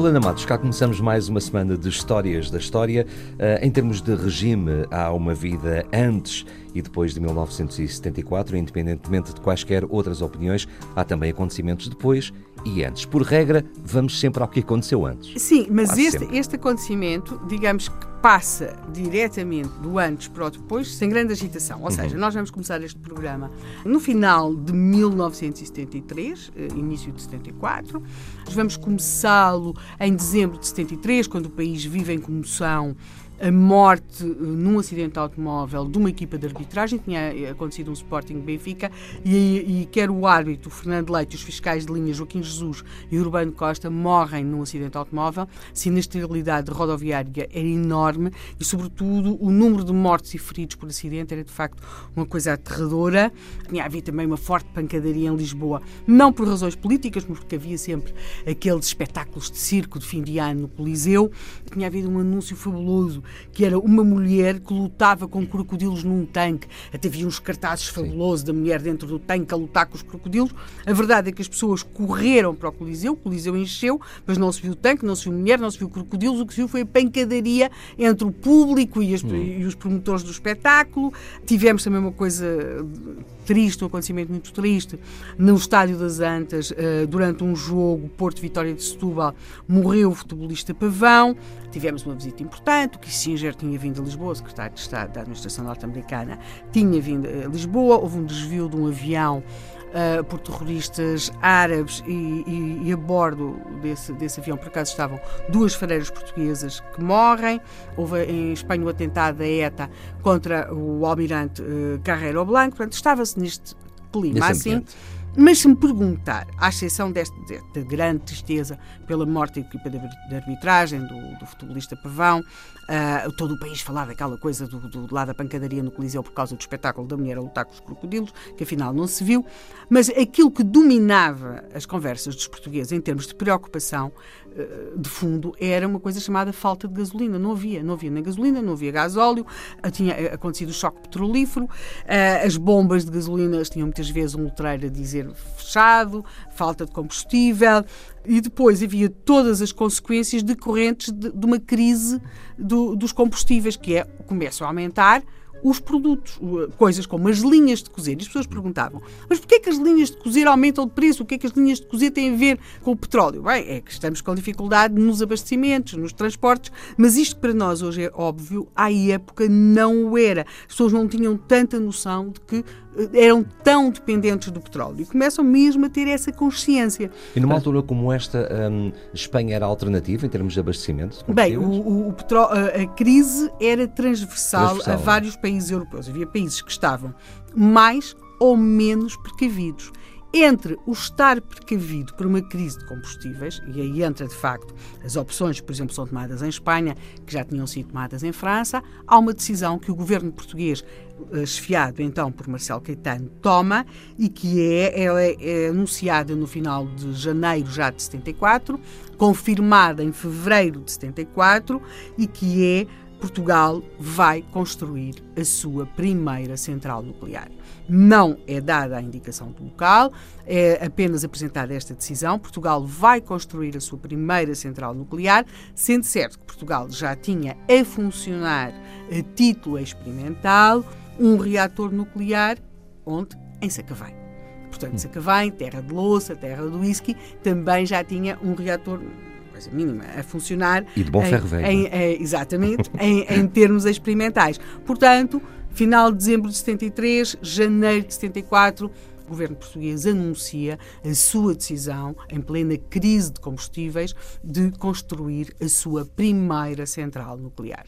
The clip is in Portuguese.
Helena Matos, cá começamos mais uma semana de histórias da história. Uh, em termos de regime, há uma vida antes e depois de 1974, independentemente de quaisquer outras opiniões, há também acontecimentos depois e antes. Por regra, vamos sempre ao que aconteceu antes. Sim, mas este, este acontecimento, digamos que passa diretamente do antes para o depois, sem grande agitação. Ou uhum. seja, nós vamos começar este programa no final de 1973, eh, início de 74. Vamos começá-lo em dezembro de 73, quando o país vive em comoção a morte eh, num acidente de automóvel de uma equipa de arbitragem, tinha eh, acontecido um Sporting Benfica, e, e quer o árbitro Fernando Leite, os fiscais de linha Joaquim Jesus e Urbano Costa morrem num acidente de automóvel. Sinistralidade rodoviária era enorme e, sobretudo, o número de mortos e feridos por acidente era de facto uma coisa aterradora. Tinha havido também uma forte pancadaria em Lisboa, não por razões políticas, mas porque havia sempre aqueles espetáculos de circo de fim de ano no Coliseu. Tinha havido um anúncio fabuloso que era uma mulher que lutava com crocodilos num tanque. Até havia uns cartazes fabulosos da mulher dentro do tanque a lutar com os crocodilos. A verdade é que as pessoas correram para o Coliseu, o Coliseu encheu, mas não se viu tanque, não se viu mulher, não se viu crocodilos. O que se viu foi a pancadaria entre o público e, as, hum. e os promotores do espetáculo. Tivemos também uma coisa triste, um acontecimento muito triste, no Estádio das Antas, eh, durante um jogo Porto Vitória de Setúbal, morreu o futebolista Pavão. Tivemos uma visita importante, o Kissinger tinha vindo a Lisboa, o secretário de Estado da Administração Norte-Americana tinha vindo a Lisboa, houve um desvio de um avião Uh, por terroristas árabes e, e, e, a bordo desse, desse avião, por acaso, estavam duas fareiras portuguesas que morrem. Houve em Espanha o um atentado da ETA contra o almirante uh, Carreiro Blanco. Portanto, estava-se neste clima assim. Ambiente. Mas se me perguntar, à exceção desta, desta grande tristeza pela morte da equipa de arbitragem, do, do futebolista Pavão, uh, todo o país falar daquela coisa do, do lado da pancadaria no Coliseu por causa do espetáculo da mulher a lutar com os crocodilos, que afinal não se viu, mas aquilo que dominava as conversas dos portugueses em termos de preocupação de fundo era uma coisa chamada falta de gasolina. Não havia, não havia nem gasolina, não havia gasóleo, tinha acontecido o choque petrolífero, uh, as bombas de gasolina tinham muitas vezes um letreiro a dizer fechado, falta de combustível, e depois havia todas as consequências decorrentes de, uma crise do, dos combustíveis, que é, começam a aumentar os produtos, coisas como as linhas de cozer. E as pessoas perguntavam, mas porquê que as linhas de cozer aumentam de preço? O que é que as linhas de cozer têm a ver com o petróleo? Bem, é que estamos com dificuldade nos abastecimentos, nos transportes, mas isto para nós hoje é óbvio, à época não o era. As pessoas não tinham tanta noção de que eram tão dependentes do petróleo e começam mesmo a ter essa consciência. E numa altura como esta, um, Espanha era alternativa em termos de abastecimento? De Bem, o, o, o a crise era transversal, transversal, a vários países europeus. Havia países que estavam mais ou menos precavidos entre o estar precavido por uma crise de combustíveis, e aí entra de facto as opções por exemplo, são tomadas em Espanha, que já tinham sido tomadas em França, há uma decisão que o governo português, esfiado então por Marcelo Caetano, toma e que é, ela é, é anunciada no final de janeiro já de 74, confirmada em fevereiro de 74 e que é Portugal vai construir a sua primeira central nuclear. Não é dada a indicação do local, é apenas apresentada esta decisão. Portugal vai construir a sua primeira central nuclear, sendo certo que Portugal já tinha a funcionar a título experimental um reator nuclear, onde? Em Sacavém. Portanto, Sacavém, terra de louça, terra do whisky, também já tinha um reator coisa mínima, a funcionar. E de bom ferro velho. Em, em, exatamente, em, em termos experimentais. Portanto, final de dezembro de 73, janeiro de 74, o governo português anuncia a sua decisão, em plena crise de combustíveis, de construir a sua primeira central nuclear.